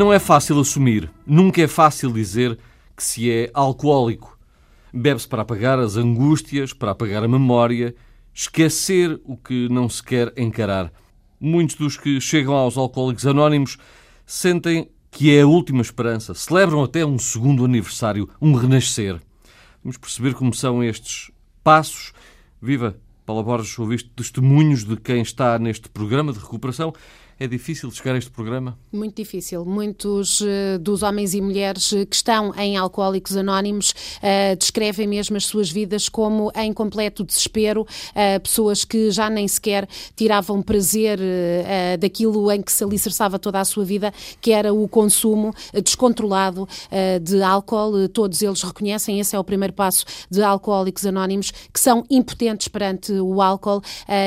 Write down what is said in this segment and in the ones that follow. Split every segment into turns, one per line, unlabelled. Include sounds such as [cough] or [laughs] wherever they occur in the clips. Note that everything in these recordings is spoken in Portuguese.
Não é fácil assumir, nunca é fácil dizer que se é alcoólico. Bebe-se para apagar as angústias, para apagar a memória, esquecer o que não se quer encarar. Muitos dos que chegam aos Alcoólicos Anónimos sentem que é a última esperança, celebram até um segundo aniversário, um renascer. Vamos perceber como são estes passos. Viva! Paula Borges, ouviste testemunhos de quem está neste programa de recuperação é difícil chegar a este programa?
Muito difícil. Muitos uh, dos homens e mulheres eh, que estão em Alcoólicos Anónimos uh, descrevem mesmo as suas vidas como em completo desespero, uh, pessoas que já nem sequer tiravam prazer daquilo em que se alicerçava toda a sua vida, que era o consumo descontrolado de álcool. Todos eles reconhecem, esse é o primeiro passo de Alcoólicos Anónimos, que são impotentes perante o álcool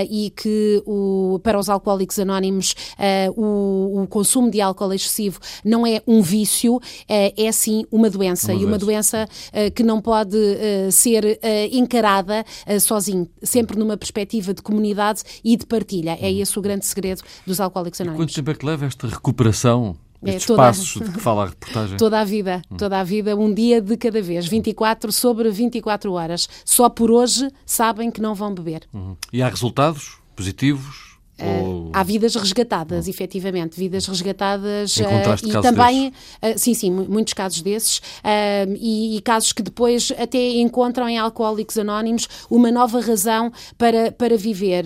e que o, para os Alcoólicos Anónimos uh, o, o, consumo de álcool excessivo não é um vício, uh, é sim uma doença. Uma e uma doença uh, que não pode ser encarada sozinho, sempre numa perspectiva de comunidade e de partilha. É esse o grande segredo dos alcoólicos anónimos.
Quanto tempo é que leva esta recuperação? É, Estes toda, passos de que [laughs] fala a reportagem.
Toda a vida, hum. toda a vida, um dia de cada vez, 24 sobre 24 horas. Só por hoje sabem que não vão beber.
Uhum. E há resultados positivos?
Uh, há vidas resgatadas, efetivamente, vidas resgatadas
uh,
e também, uh, sim, sim, muitos casos desses, e, e, casos que depois até encontram em alcoólicos anónimos uma nova razão para, para viver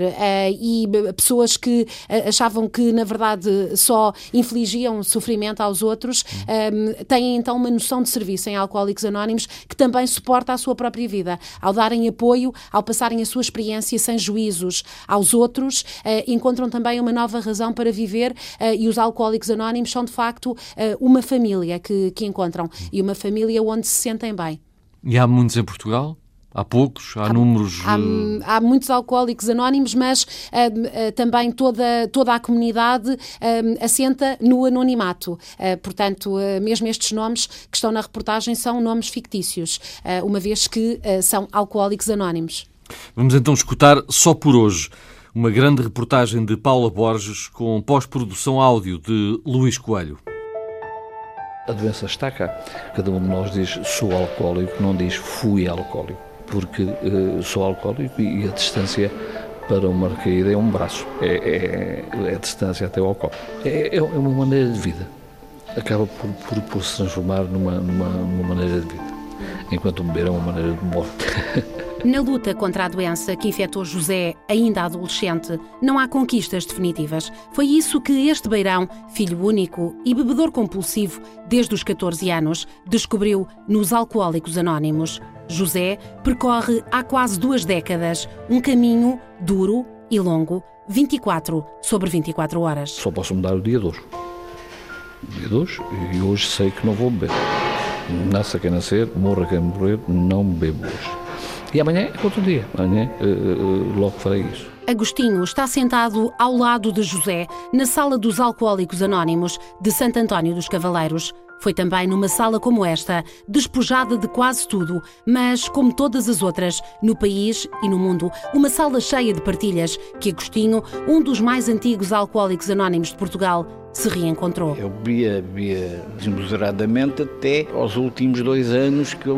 e pessoas que achavam que na verdade só infligiam sofrimento aos outros têm então uma noção de serviço em alcoólicos anónimos que também suporta a sua própria vida, ao darem apoio, ao passarem a sua experiência sem juízos aos outros, encontram também uma nova razão para viver uh, e os alcoólicos anónimos são de facto uh, uma família que, que encontram e uma família onde se sentem bem.
E há muitos em Portugal? Há poucos? Há, há números?
Há, eh, há, muitos alcoólicos anónimos, mas uh, uh, também toda, toda a comunidade uh, assenta no anonimato. portanto, mesmo estes nomes que estão na reportagem são nomes fictícios, uma vez que são alcoólicos anónimos.
Vamos então escutar só por hoje uma grande reportagem de Paula Borges com pós-produção áudio de Luís Coelho.
A doença está cá. Cada um de nós diz sou alcoólico, não diz fui alcoólico, porque uh, sou alcoólico e a distância para uma recaída é um braço, é, é, é a distância até ao copo. É, é, uma maneira de vida. Acaba por, por, por se transformar numa, numa, numa maneira de vida, enquanto beber é uma maneira de morte. [laughs]
Na luta contra a doença que infectou José, ainda adolescente, não há conquistas definitivas. Foi isso que este beirão, filho único e bebedor compulsivo desde os 14 anos, descobriu nos Alcoólicos Anónimos. José percorre há quase duas décadas um caminho duro e longo, 24 sobre 24 horas.
Só posso mudar o dia de hoje. O dia de hoje, e hoje sei que não vou beber. Nasça quem nascer, morra quem morrer, não bebo hoje. E amanhã é outro dia, amanhã uh, uh, logo farei isso.
Agostinho está sentado ao lado de José, na sala dos Alcoólicos Anónimos de Santo António dos Cavaleiros. Foi também numa sala como esta, despojada de quase tudo, mas, como todas as outras, no país e no mundo, uma sala cheia de partilhas que Agostinho, um dos mais antigos alcoólicos anónimos de Portugal, se reencontrou.
Eu bebia, bebia desmesuradamente até aos últimos dois anos que eu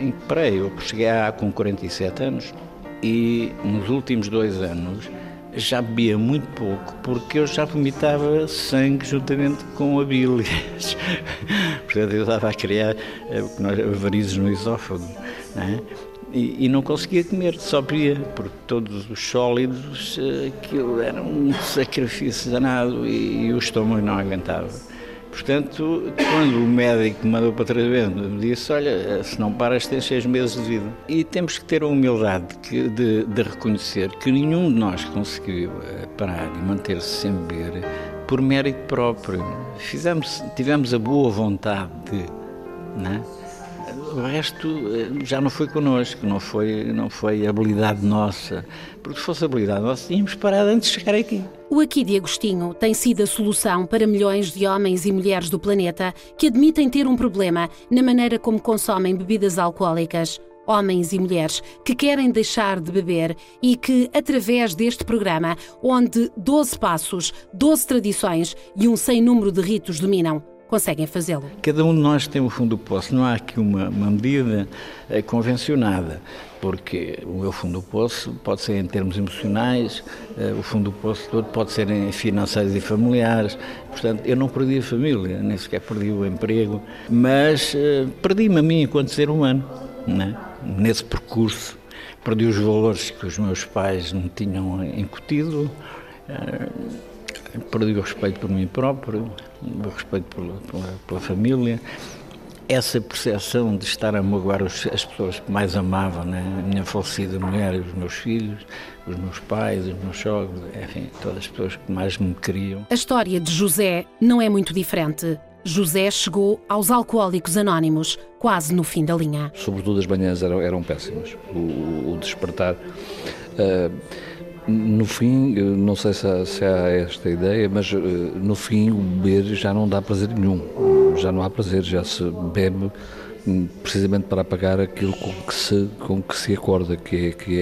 em que parei. Eu cheguei a, com 47 anos e nos últimos dois anos já bebia muito pouco porque eu já vomitava sangue juntamente com a bília. [laughs] Portanto, eu estava a criar eh, varizes no esófago. É? e, e, não conseguia comer, só bebia, porque todos os sólidos, eh, aquilo era um [laughs] sacrifício danado e, e o estômago não aguentava. Portanto, quando o médico me mandou para tratamento, me disse: Olha, se não paras, tens seis meses de vida. E temos que ter a humildade de, de, de reconhecer que nenhum de nós conseguiu eh, parar e manter-se sem beber por mérito próprio. Fizemos, tivemos a boa vontade de. Não é? O resto eh, já não foi connosco, não foi, não foi habilidade nossa. Porque se fosse habilidade nossa, tínhamos parado antes de chegar aqui.
O Aqui de Agostinho tem sido a solução para milhões de homens e mulheres do planeta que admitem ter um problema na maneira como consomem bebidas alcoólicas homens e mulheres que querem deixar de beber e que, através deste programa, onde 12 passos, 12 tradições e um sem número de ritos dominam, conseguem fazê-lo.
Cada um de nós tem o fundo do poço, não há aqui uma, uma medida é, convencionada, porque o meu fundo do poço pode ser em termos emocionais, é, o fundo do poço todo pode ser em financeiros e familiares, portanto eu não perdi a família, nem sequer perdi o emprego, mas é, perdi-me a mim enquanto ser humano, né? nesse percurso, perdi os valores que os meus pais me tinham incutido, perdi o respeito por mim próprio, o respeito pela, pela, pela família, essa percepção de estar a magoar as pessoas que mais amavam, né? a minha falecida mulher, os meus filhos, os meus pais, os meus sogros, enfim, todas as pessoas que mais me queriam.
A história de José não é muito diferente. José chegou aos Alcoólicos Anónimos quase no fim da linha.
Sobretudo as manhãs eram, eram péssimas. O, o despertar. Uh, no fim, não sei se há, se há, esta ideia, mas eh, no fim o beber já não dá prazer nenhum. Já não há prazer, já se bebe hum, precisamente para apagar aquilo com que se, com que se acorda, que é, que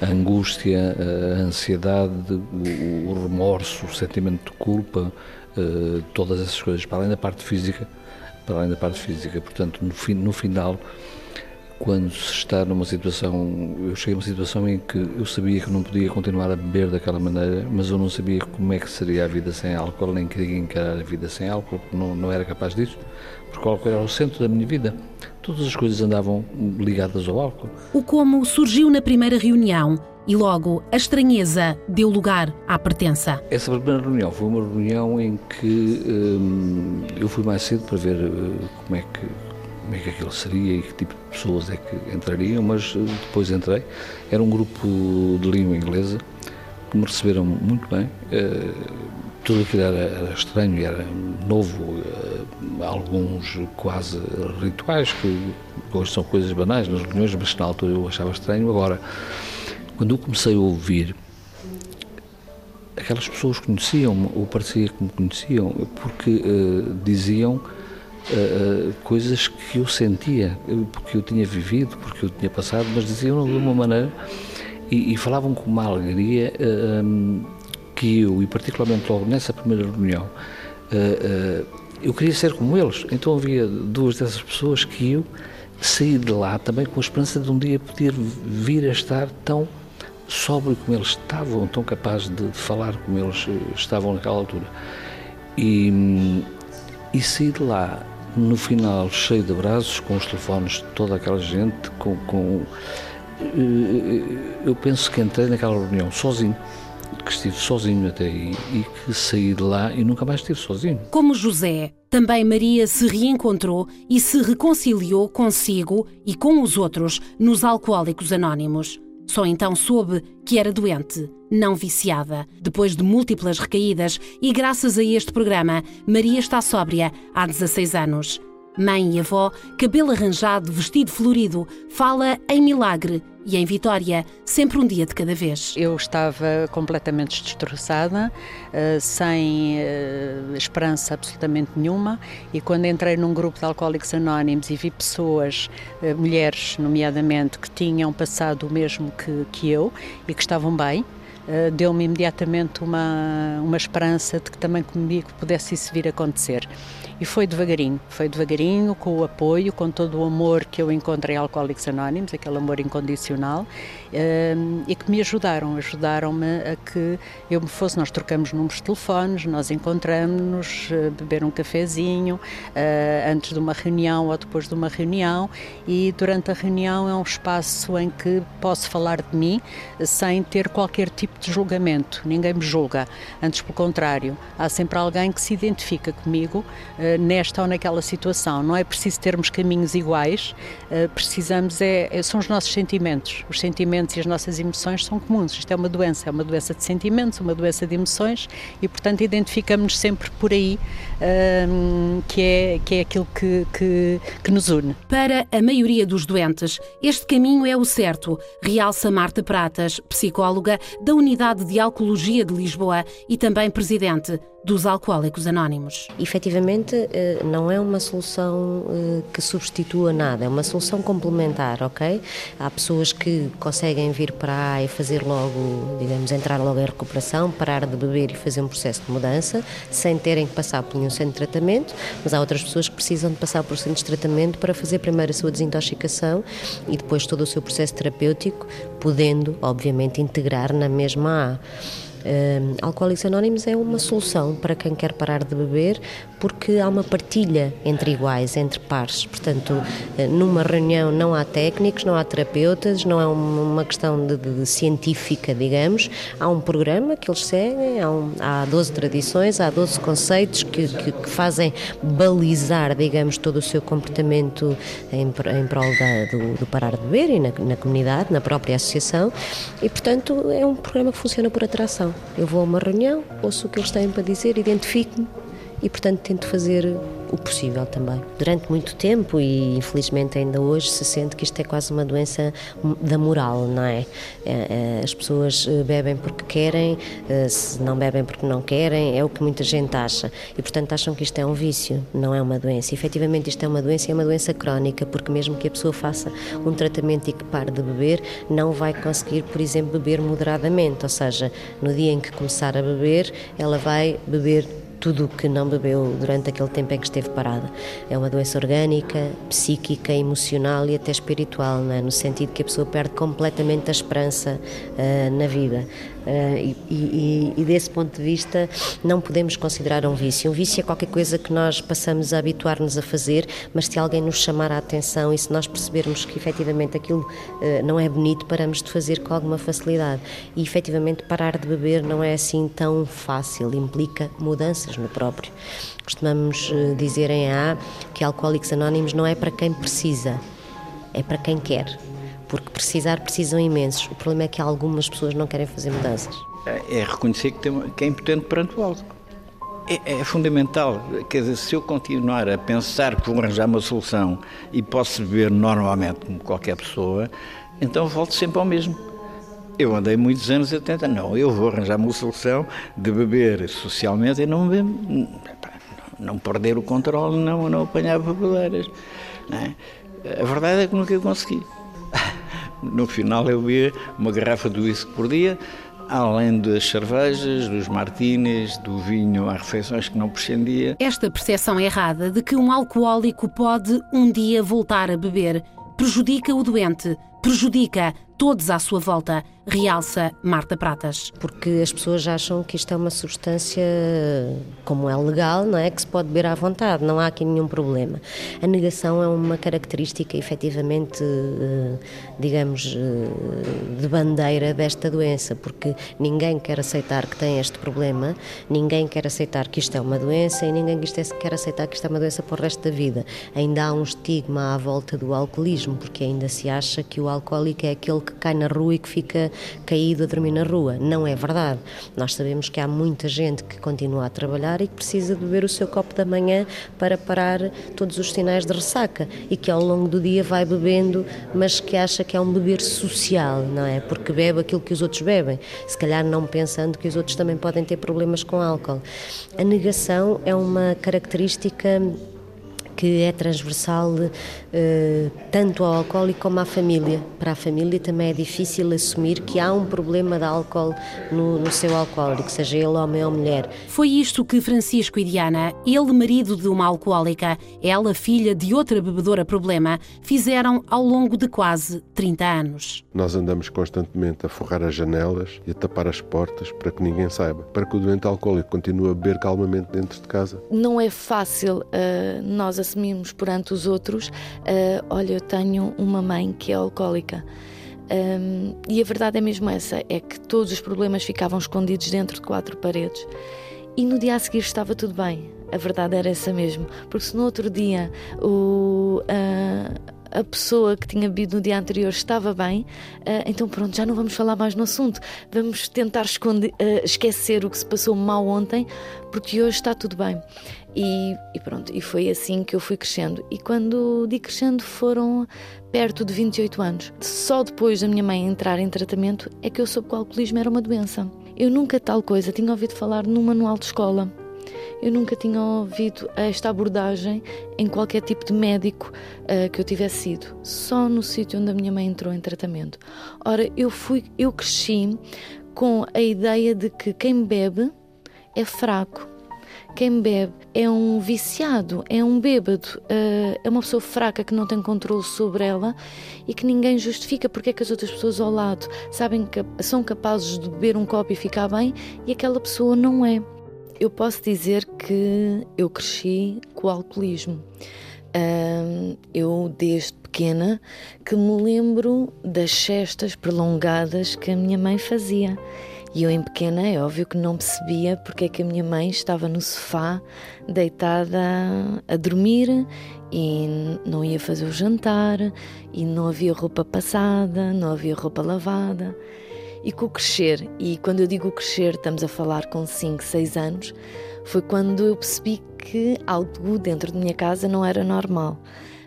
é a angústia, a ansiedade, o, o remorso, o sentimento de culpa, uh, todas essas coisas, para além da parte física, para além da parte física. Portanto, no, fim, no final quando se está numa situação, eu cheguei a uma situação em que eu sabia que não podia continuar a beber daquela maneira, mas eu não sabia como é que seria a vida sem álcool, nem queria encarar a vida sem álcool, não, não era capaz disso, porque o álcool era o centro da minha vida. Todas as coisas andavam ligadas ao álcool.
O como surgiu na primeira reunião e logo a estranheza deu lugar à pertença.
Essa primeira reunião foi uma reunião em que hum, eu fui mais cedo para ver uh, como é que como é que aquilo seria e que tipo de pessoas é que entrariam, mas eh, depois entrei. Era um grupo de língua inglesa que me receberam muito bem. Uh, tudo aquilo era, era, estranho, era novo, uh, alguns quase rituais, que hoje são coisas banais nas reuniões, mas na altura eu achava estranho. Agora, quando eu comecei a ouvir, aquelas pessoas conheciam-me, ou parecia que me conheciam, porque diziam uh, coisas que eu sentia, porque eu tinha vivido, porque eu tinha passado, mas diziam de uma maneira e, e falavam com uma alegria uh, que eu, e particularmente logo nessa primeira reunião, eu queria ser como eles. Então havia duas dessas pessoas que eu saí de lá também com a esperança de um dia poder vir a estar tão sóbrio como eles estavam, tão capaz de falar como eles estavam naquela altura. E, hum, e saí de lá no final cheio de abraços, com os telefones de toda aquela gente, com, com eh, eu penso que entrei naquela reunião sozinho, que estive sozinho até aí e que saí de lá e nunca mais estive sozinho.
Como José, também Maria se reencontrou e se reconciliou consigo e com os outros nos Alcoólicos Anónimos. Só então soube que era doente, não viciada. Depois de múltiplas recaídas e graças a este programa, Maria está sóbria há 16 anos. Mãe e avó, cabelo arranjado, vestido florido, fala em milagre e em vitória, sempre um dia de cada vez.
Eu estava completamente destroçada, eh, sem eh, esperança absolutamente nenhuma, e quando entrei num grupo de alcoólicos anónimos e vi pessoas, eh, mulheres nomeadamente, que tinham passado o mesmo que, que eu e que estavam bem, deu-me imediatamente uma, uma esperança de que também comigo pudesse isso vir a acontecer. E foi devagarinho, foi devagarinho, com o apoio, com todo o amor que eu encontrei em Alcoólicos Anónimos, aquele amor incondicional, e que me ajudaram, ajudaram-me a que eu me fosse. Nós trocamos números de telefones, nós encontramos-nos, uh, beber um cafezinho, uh, antes de uma reunião ou depois de uma reunião, e durante a reunião é um espaço em que posso falar de mim sem ter qualquer tipo de julgamento, ninguém me julga, antes pelo contrário, há sempre alguém que se identifica comigo. Eh, nesta ou naquela situação. Não é preciso termos caminhos iguais, eh, precisamos é, é, são os nossos sentimentos. Os sentimentos e as nossas emoções são comuns. Isto é uma doença, é uma doença de sentimentos, uma doença de emoções e, portanto, identificamos-nos sempre por aí, um, que, é, que é aquilo que, que, que nos une.
Para a maioria dos doentes, este caminho é o certo, realça Marta Pratas, psicóloga da Unidade de Alcoologia de Lisboa e também presidente dos Alcoólicos Anónimos.
Efetivamente, eh, não é uma solução eh, que substitua nada, é uma solução complementar, ok? Há pessoas que conseguem vir para a e fazer logo, digamos, entrar logo em recuperação, parar de beber e fazer um processo de mudança, sem terem que passar por nenhum centro de tratamento, mas há outras pessoas que precisam de passar por centros de tratamento para fazer primeiro a sua desintoxicação e depois todo o seu processo terapêutico, podendo, obviamente, integrar na mesma A. Uh, Alcoólicos Anónimos é uma solução para quem quer parar de beber, porque há uma partilha entre iguais, entre pares. Portanto, uh, numa reunião não há técnicos, não há terapeutas, não é uma questão de, de, de científica, digamos. Há um programa que eles seguem, há, um, há 12 tradições, há 12 conceitos que, que, que, fazem balizar, digamos, todo o seu comportamento em, em prol da, do, do, parar de beber e na, na comunidade, na própria associação. E, portanto, é um programa que funciona por atração. Eu vou a uma reunião, ouço o que eles têm para dizer, identifico-me e, portanto, tento fazer o possível também. Durante muito tempo, e infelizmente ainda hoje, se sente que isto é quase uma doença da moral, não é? é, é as pessoas eh, bebem porque querem, eh, se não bebem porque não querem, é o que muita gente acha. E, portanto, acham que isto é um vício, não é uma doença. E, efetivamente, isto é uma doença e é uma doença crónica, porque mesmo que a pessoa faça um tratamento e que pare de beber, não vai conseguir, por exemplo, beber moderadamente. Ou seja, no dia em que começar a beber, ela vai beber tudo o que não bebeu durante aquele tempo em que esteve parada. É uma doença orgânica, psíquica, emocional e até espiritual, é? no sentido que a pessoa perde completamente a esperança uh, na vida. Uh, e, e, desse ponto de vista não podemos considerar um vício. Um vício é qualquer coisa que nós passamos a habituar-nos a fazer, mas se alguém nos chamar a atenção e se nós percebermos que efetivamente aquilo uh, não é bonito, paramos de fazer com alguma facilidade. E efetivamente parar de beber não é assim tão fácil, implica mudanças no próprio. Costumamos uh, dizer em A que Alcoólicos Anónimos não é para quem precisa, é para quem quer porque precisar precisam imensos. O problema é que algumas pessoas não querem fazer mudanças.
É, é reconhecer que, tem, que é impotente perante o álcool. É, é, fundamental. Quer dizer, se eu continuar a pensar que vou arranjar uma solução e posso beber normalmente como qualquer pessoa, então volto sempre ao mesmo. Eu andei muitos anos a tentar, não, eu vou arranjar uma solução de beber socialmente e não beber, não perder o controle, não, não apanhar babaleiras. É? A verdade é que nunca consegui. No final eu bebia uma garrafa de uísque por dia, além das cervejas, dos martinis, do vinho às refeições que não prescindia.
Esta percepção errada de que um alcoólico pode um dia voltar a beber prejudica o doente, prejudica todos à sua volta, realça Marta Pratas.
Porque as pessoas acham que isto é uma substância, como é legal, não é? Que se pode beber à vontade, não há aqui nenhum problema. A negação é uma característica, efetivamente, eh, digamos, eh, de bandeira desta doença, porque ninguém quer aceitar que tem este problema, ninguém quer aceitar que isto é uma doença e ninguém quer aceitar que isto é uma doença para o resto da vida. Ainda há um estigma à volta do alcoolismo, porque ainda se acha que o alcoólico é aquele que cai na rua e que fica caído a dormir na rua. Não é verdade. Nós sabemos que há muita gente que continua a trabalhar e que precisa de beber o seu copo da manhã para parar todos os sinais de ressaca e que ao longo do dia vai bebendo, mas que acha que é um beber social, não é? Porque bebe aquilo que os outros bebem, se calhar não pensando que os outros também podem ter problemas com álcool. A negação é uma característica que é transversal uh, tanto ao alcoólico como à família. Para a família também é difícil assumir que há um problema de álcool no, no seu alcoólico, seja ele homem ou mulher.
Foi isto que Francisco e Diana, ele marido de uma alcoólica, ela filha de outra bebedora problema, fizeram ao longo de quase 30 anos.
Nós andamos constantemente a forrar as janelas e a tapar as portas para que ninguém saiba, para que o doente alcoólico continue a beber calmamente dentro de casa.
Não é fácil uh, nós assumirmos perante os outros: uh, olha, eu tenho uma mãe que é alcoólica. Um, e a verdade é mesmo essa: é que todos os problemas ficavam escondidos dentro de quatro paredes. E no dia a seguir estava tudo bem. A verdade era essa mesmo. Porque se no outro dia o. Uh, a pessoa que tinha bebido no dia anterior estava bem, uh, então pronto, já não vamos falar mais no assunto. Vamos tentar esconder, uh, esquecer o que se passou mal ontem, porque hoje está tudo bem. E, e, pronto, e foi assim que eu fui crescendo. E quando digo crescendo foram perto de 28 anos. Só depois da minha mãe entrar em tratamento é que eu soube que o alcoolismo era uma doença. Eu nunca tal coisa tinha ouvido falar num manual de escola. Eu nunca tinha ouvido esta abordagem em qualquer tipo de médico uh, que eu tivesse sido, só no sítio onde a minha mãe entrou em tratamento. Ora, eu fui, eu cresci com a ideia de que quem bebe é fraco. Quem bebe é um viciado, é um bêbado, uh, é uma pessoa fraca que não tem controle sobre ela e que ninguém justifica porque é que as outras pessoas ao lado sabem que são capazes de beber um copo e ficar bem e aquela pessoa não é. Eu posso dizer que eu cresci com o alcoolismo. Uh, eu, desde pequena, que me lembro das cestas prolongadas que a minha mãe fazia. E eu, em pequena, é óbvio que não percebia porque é que a minha mãe estava no sofá, deitada a dormir e não ia fazer o jantar, e não havia roupa passada, não havia roupa lavada. E com o crescer, e quando eu digo crescer, estamos a falar com 5, 6 anos, foi quando eu percebi que algo dentro de minha casa não era normal.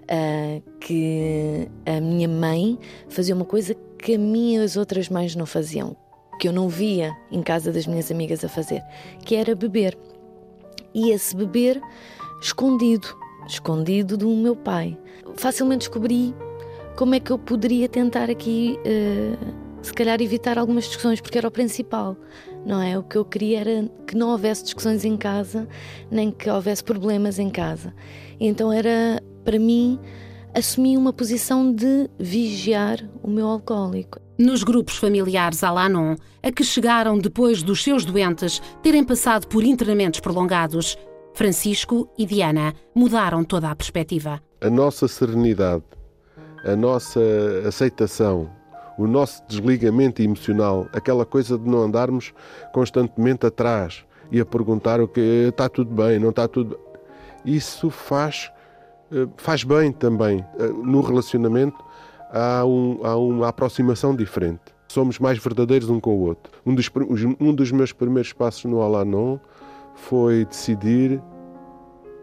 Uh, que a minha mãe fazia uma coisa que a mim e as outras mães não faziam, que eu não via em casa das minhas amigas a fazer, que era beber. E esse beber escondido, escondido do meu pai. Facilmente descobri como é que eu poderia tentar aqui, uh, se calhar, evitar algumas discussões, porque era o principal, não é? O que eu queria era que não houvesse discussões em casa, nem que houvesse problemas em casa. E então era, para mim, assumir uma posição de vigiar o meu alcoólico.
Nos grupos familiares Alanon, a que chegaram depois dos seus doentes terem passado por internamentos prolongados, Francisco e Diana mudaram toda a perspectiva.
A nossa serenidade, a nossa aceitação, o nosso desligamento emocional, aquela coisa de não andarmos constantemente atrás e a perguntar o que está tudo bem, não está tudo. Isso faz eh, faz bem também eh, no relacionamento há, um, há uma aproximação diferente. Somos mais verdadeiros um com o outro. Um dos, um dos meus primeiros passos no Alanon foi decidir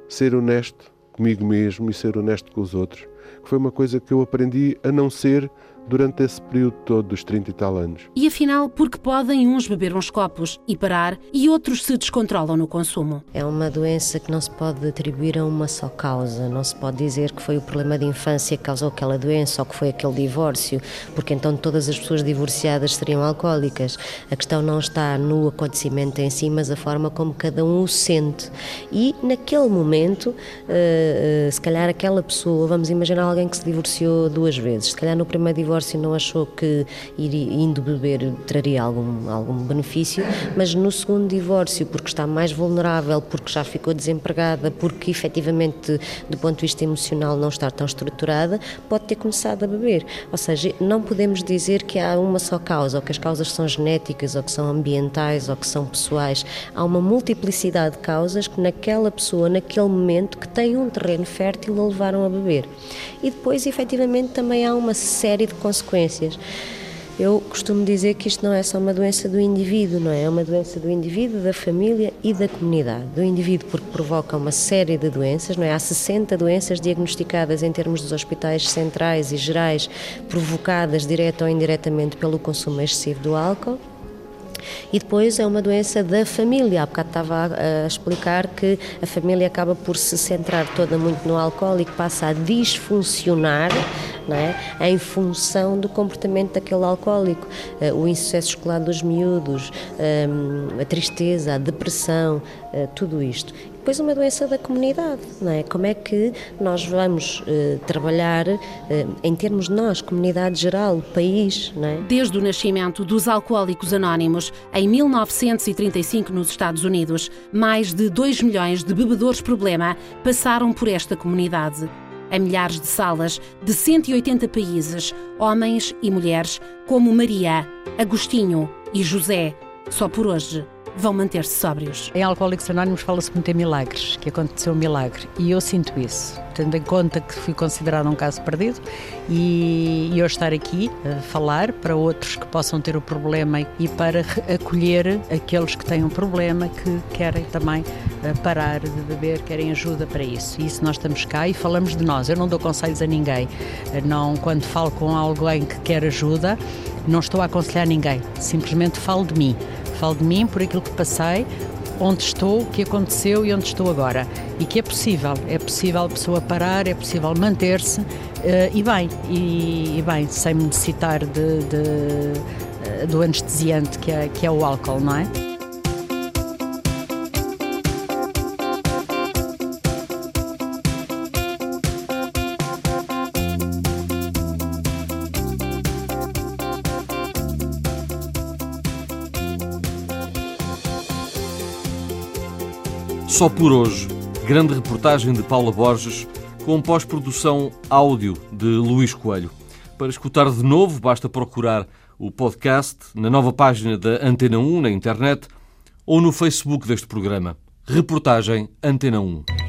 ser honesto comigo mesmo e ser honesto com os outros. Foi uma coisa que eu aprendi a não ser durante esse período todo dos 30 e tal anos.
E afinal, porque podem uns beber uns copos e parar e outros se descontrolam no consumo?
É uma doença que não se pode atribuir a uma só causa. Não se pode dizer que foi o problema de infância que causou aquela doença ou que foi aquele divórcio, porque então todas as pessoas divorciadas seriam alcoólicas. A questão não está no acontecimento em si, mas a forma como cada um o sente. E naquele momento, eh, eh, se calhar aquela pessoa, vamos imaginar alguém que se divorciou duas vezes, se calhar no primeiro divórcio divórcio não achou que ir, indo beber traria algum, algum benefício, mas no segundo divórcio, porque está mais vulnerável, porque já ficou desempregada, porque efetivamente, do ponto de vista emocional, não está tão estruturada, pode ter começado a beber. Ou seja, não podemos dizer que há uma só causa, ou que as causas são genéticas, ou que são ambientais, ou que são pessoais. Há uma multiplicidade de causas que naquela pessoa, naquele momento, que tem um terreno fértil, a levaram a beber. E depois, efetivamente, também há uma série de consequências. Eu costumo dizer que isto não é só uma doença do indivíduo, não é? É uma doença do indivíduo, da família e da comunidade. Do indivíduo porque provoca uma série de doenças, não é? Há 60 doenças diagnosticadas em termos dos hospitais centrais e gerais, provocadas direta ou indiretamente pelo consumo excessivo do álcool. E depois é uma doença da família. Há bocado estava a, explicar que a família acaba por se centrar toda muito no álcool e que passa a disfuncionar é? em função do comportamento daquele alcoólico. Uh, o insucesso escolar dos miúdos, um, a tristeza, a depressão, uh, tudo isto depois uma doença da comunidade, não é? Como é que nós vamos uh, trabalhar uh, em termos de nós, comunidade geral, país, não é?
Desde o nascimento dos Alcoólicos Anónimos, em 1935 nos Estados Unidos, mais de 2 milhões de bebedores problema passaram por esta comunidade. Em milhares de salas de 180 países, homens e mulheres como Maria, Agostinho e José, só por hoje vão manter-se sóbrios.
Em Alcoólicos Anónimos fala-se muito em milagres, que aconteceu um milagre, e eu sinto isso, tendo em conta que fui considerado um caso perdido e, eu estar aqui a falar para outros que possam ter o problema e para acolher aqueles que têm um problema que querem também eh, parar de beber, querem ajuda para isso. E isso nós estamos cá e falamos de nós. Eu não dou conselhos a ninguém. Eh, não, quando falo com alguém que quer ajuda, não estou a aconselhar ninguém. Simplesmente falo de mim. Falo de mim por aquilo que passei, onde estou, o que aconteceu e onde estou agora. E que é possível, é possível a pessoa parar, é possível manter-se uh, e bem, e, e, bem, sem necessitar de, de, do anestesiante que é, que é o álcool, não é?
Só por hoje, grande reportagem de Paula Borges com pós-produção áudio de Luís Coelho. Para escutar de novo, basta procurar o podcast na nova página da Antena 1 na internet ou no Facebook deste programa. Reportagem Antena 1.